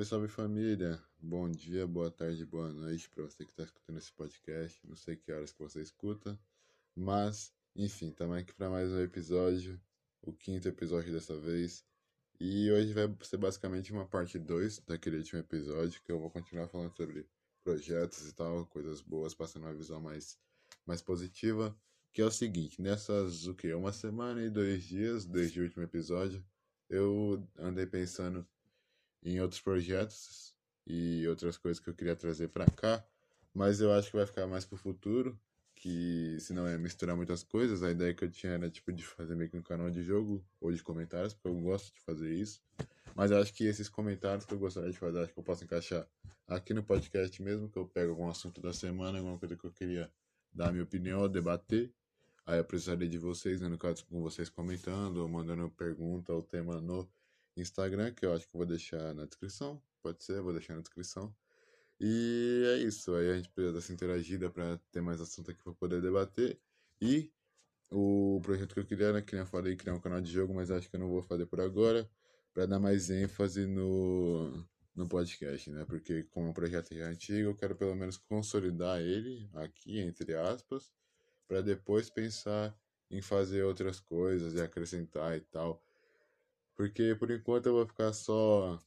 Salve, salve família! Bom dia, boa tarde, boa noite para você que está escutando esse podcast. Não sei que horas que você escuta, mas enfim, estamos aqui para mais um episódio, o quinto episódio dessa vez. E hoje vai ser basicamente uma parte 2 daquele último episódio, que eu vou continuar falando sobre projetos e tal, coisas boas, passando uma visão mais, mais positiva. Que é o seguinte, nessas, o que, uma semana e dois dias desde o último episódio, eu andei pensando em outros projetos e outras coisas que eu queria trazer para cá, mas eu acho que vai ficar mais pro futuro, que se não é misturar muitas coisas, a ideia que eu tinha era tipo de fazer meio que um canal de jogo ou de comentários, porque eu gosto de fazer isso. Mas eu acho que esses comentários que eu gostaria de fazer, acho que eu posso encaixar aqui no podcast mesmo, que eu pego algum assunto da semana, alguma coisa que eu queria dar minha opinião, debater. Aí eu precisaria de vocês, né, no caso, com vocês comentando, ou mandando pergunta ou tema no Instagram, que eu acho que eu vou deixar na descrição. Pode ser, vou deixar na descrição. E é isso. Aí a gente precisa dessa interagida para ter mais assunto aqui para poder debater. E o projeto que eu queria, né, que nem eu falei, criar um canal de jogo, mas acho que eu não vou fazer por agora, para dar mais ênfase no, no podcast, né? Porque como o projeto é antigo, eu quero pelo menos consolidar ele aqui, entre aspas, para depois pensar em fazer outras coisas e acrescentar e tal. Porque por enquanto eu vou ficar só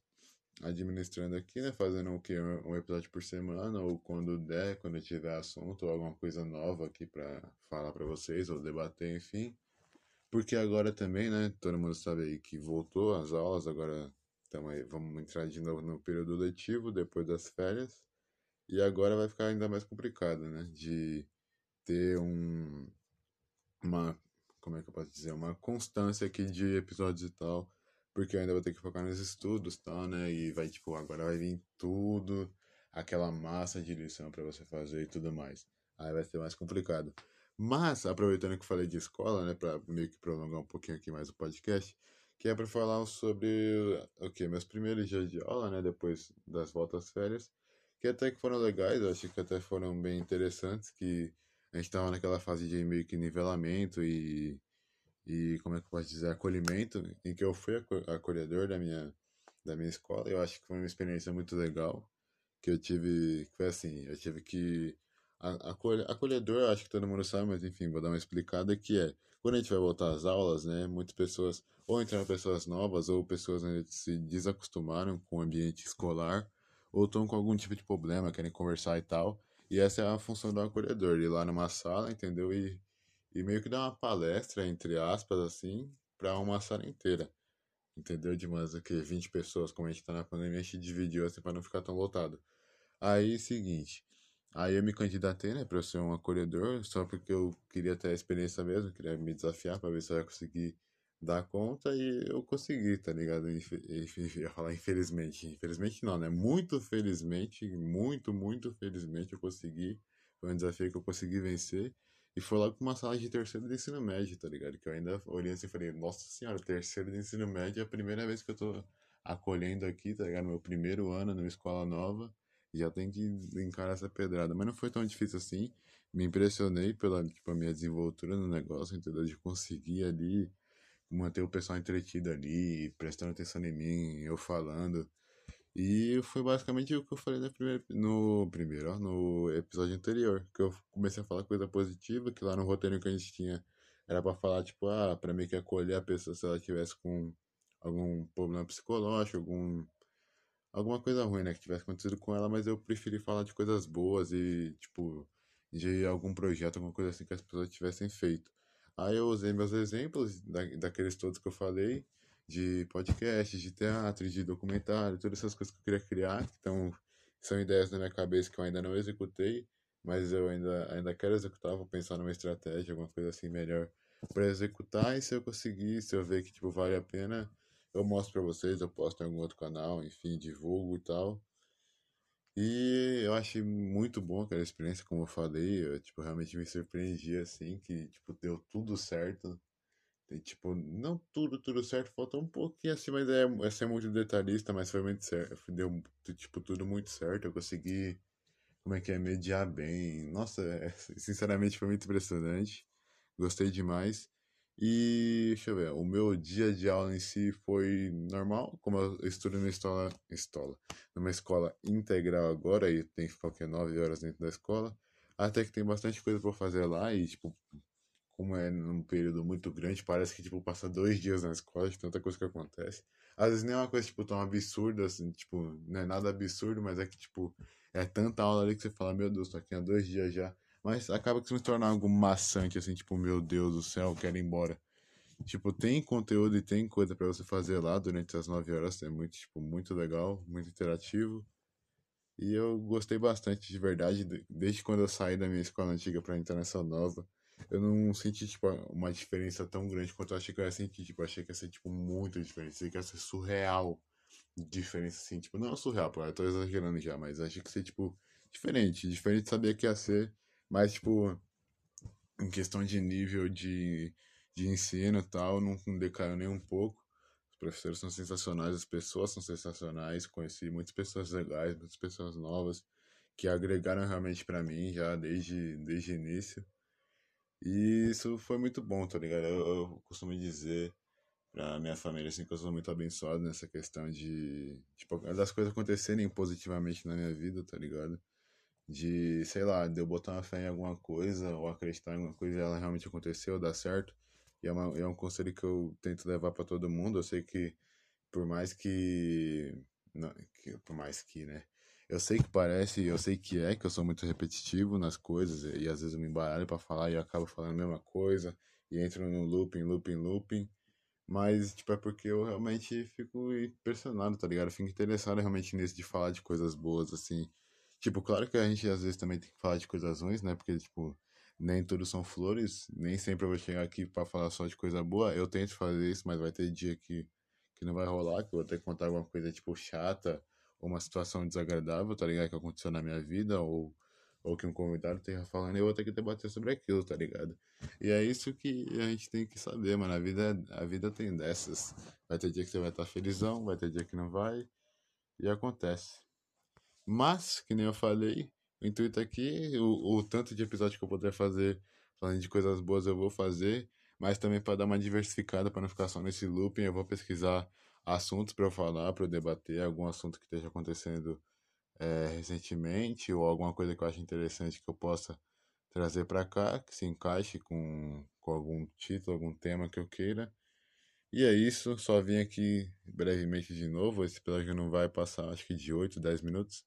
administrando aqui, né? Fazendo o que? Um episódio por semana, ou quando der, quando tiver assunto, ou alguma coisa nova aqui para falar para vocês, ou debater, enfim. Porque agora também, né? Todo mundo sabe aí que voltou as aulas, agora tamo aí, vamos entrar de novo no período letivo, depois das férias. E agora vai ficar ainda mais complicado, né? De ter um. Uma. Como é que eu posso dizer? Uma constância aqui de episódios e tal porque eu ainda vou ter que focar nos estudos, tal, né? E vai, tipo, agora vai vir tudo, aquela massa de lição para você fazer e tudo mais. Aí vai ser mais complicado. Mas, aproveitando que falei de escola, né, para meio que prolongar um pouquinho aqui mais o podcast, que é para falar sobre o okay, meus primeiros dias de aula, né, depois das voltas férias, que até que foram legais, eu acho que até foram bem interessantes, que a gente estava naquela fase de meio que nivelamento e e como é que eu posso dizer, acolhimento, em que eu fui acolhedor da minha, da minha escola. Eu acho que foi uma experiência muito legal, que eu tive, que foi assim, eu tive que acolhedor, eu acho que todo mundo sabe, mas enfim, vou dar uma explicada que é, quando a gente vai voltar às aulas, né, muitas pessoas, ou entraram pessoas novas, ou pessoas né, se desacostumaram com o ambiente escolar, ou estão com algum tipo de problema, querem conversar e tal, e essa é a função do acolhedor, ir lá numa sala, entendeu, e e meio que dar uma palestra, entre aspas, assim, para uma sala inteira. Entendeu? De umas que 20 pessoas, como a gente tá na pandemia, a gente dividiu assim para não ficar tão lotado. Aí, seguinte. Aí eu me candidatei, né, para ser um acolhedor, só porque eu queria ter a experiência mesmo, queria me desafiar para ver se eu ia conseguir dar conta e eu consegui, tá ligado? Enfim, ia falar infelizmente. Infelizmente não, né? Muito felizmente, muito, muito felizmente eu consegui. Foi um desafio que eu consegui vencer. E foi logo com uma sala de terceiro de ensino médio, tá ligado? Que eu ainda olhei assim e falei, nossa senhora, terceiro de ensino médio é a primeira vez que eu tô acolhendo aqui, tá ligado? Meu primeiro ano numa escola nova. Já tem que encarar essa pedrada. Mas não foi tão difícil assim. Me impressionei pela tipo, minha desenvoltura no negócio, entendeu? De conseguir ali manter o pessoal entretido ali, prestando atenção em mim, eu falando. E foi basicamente o que eu falei no primeiro, no primeiro, ó, no episódio anterior, que eu comecei a falar coisa positiva, que lá no roteiro que a gente tinha era para falar, tipo, ah, pra meio que acolher a pessoa se ela tivesse com algum problema psicológico, algum alguma coisa ruim, né, que tivesse acontecido com ela, mas eu preferi falar de coisas boas e, tipo, de algum projeto, alguma coisa assim que as pessoas tivessem feito. Aí eu usei meus exemplos da, daqueles todos que eu falei, de podcast, de teatro, de documentário, todas essas coisas que eu queria criar. Então, são ideias na minha cabeça que eu ainda não executei, mas eu ainda, ainda quero executar. Vou pensar numa estratégia, alguma coisa assim melhor para executar. E se eu conseguir, se eu ver que tipo, vale a pena, eu mostro para vocês, eu posto em algum outro canal, enfim, divulgo e tal. E eu achei muito bom aquela experiência, como eu falei, eu, tipo, realmente me surpreendi, assim, que, tipo, deu tudo certo, e, tipo, não tudo, tudo certo, faltou um pouquinho assim, mas é, é ser muito detalhista, mas foi muito certo. Deu, tipo, tudo muito certo. Eu consegui, como é que é, mediar bem. Nossa, é, sinceramente foi muito impressionante. Gostei demais. E deixa eu ver, o meu dia de aula em si foi normal, como eu estudo numa escola, escola, numa escola integral agora, e tem que ficar o quê? 9 horas dentro da escola. Até que tem bastante coisa para fazer lá e, tipo, como é num período muito grande, parece que, tipo, passa dois dias na escola de tanta coisa que acontece. Às vezes nem é uma coisa, tipo, tão absurda, assim, tipo, não é nada absurdo, mas é que, tipo, é tanta aula ali que você fala, meu Deus, tô aqui há dois dias já. Mas acaba que se torna algo maçante, assim, tipo, meu Deus do céu, quero ir embora. Tipo, tem conteúdo e tem coisa para você fazer lá durante as 9 horas, é muito, tipo, muito legal, muito interativo. E eu gostei bastante, de verdade, desde quando eu saí da minha escola antiga para entrar nessa nova. Eu não senti, tipo, uma diferença tão grande quanto eu achei que eu ia sentir. Tipo, achei que ia ser, tipo, muito diferente. Achei que ia ser surreal diferença, assim. Tipo, não surreal, pô, eu tô exagerando já, mas achei que ia ser, tipo, diferente. Diferente sabia que ia ser, mas, tipo, em questão de nível de, de ensino e tal, não decaiu nem um pouco. Os professores são sensacionais, as pessoas são sensacionais. Conheci muitas pessoas legais, muitas pessoas novas que agregaram realmente para mim já desde, desde o início. E isso foi muito bom, tá ligado? Eu, eu costumo dizer pra minha família, assim, que eu sou muito abençoado nessa questão de, tipo, das coisas acontecerem positivamente na minha vida, tá ligado? De, sei lá, de eu botar uma fé em alguma coisa ou acreditar em alguma coisa e ela realmente aconteceu, dar certo. E é, uma, é um conselho que eu tento levar para todo mundo. Eu sei que, por mais que, não, que. Por mais que, né? Eu sei que parece, eu sei que é, que eu sou muito repetitivo nas coisas e, e às vezes eu me embaralho para falar e eu acabo falando a mesma coisa e entro num looping, looping, looping. Mas, tipo, é porque eu realmente fico impressionado, tá ligado? Eu fico interessado realmente nisso de falar de coisas boas, assim Tipo, claro que a gente às vezes também tem que falar de coisas ruins, né? Porque, tipo, nem tudo são flores, nem sempre eu vou chegar aqui para falar só de coisa boa. Eu tento fazer isso, mas vai ter dia que, que não vai rolar, que eu vou ter que contar alguma coisa, tipo, chata, ou uma situação desagradável, tá ligado? Que aconteceu na minha vida, ou, ou que um convidado esteja falando, eu vou ter que debater sobre aquilo, tá ligado? E é isso que a gente tem que saber, mano. A vida, a vida tem dessas. Vai ter dia que você vai estar felizão, vai ter dia que não vai, e acontece. Mas, que nem eu falei, o intuito aqui, o, o tanto de episódio que eu puder fazer falando de coisas boas eu vou fazer, mas também para dar uma diversificada, para não ficar só nesse looping, eu vou pesquisar assuntos para eu falar, para eu debater algum assunto que esteja acontecendo é, recentemente ou alguma coisa que eu acho interessante que eu possa trazer para cá, que se encaixe com, com algum título, algum tema que eu queira. E é isso, só vim aqui brevemente de novo, esse episódio não vai passar acho que de 8, 10 minutos.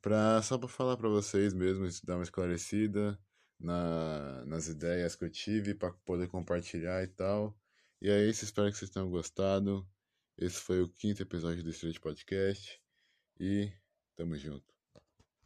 Pra, só para falar para vocês mesmo, dar uma esclarecida na, nas ideias que eu tive, para poder compartilhar e tal. E é isso, espero que vocês tenham gostado. Esse foi o quinto episódio do Street Podcast e tamo junto.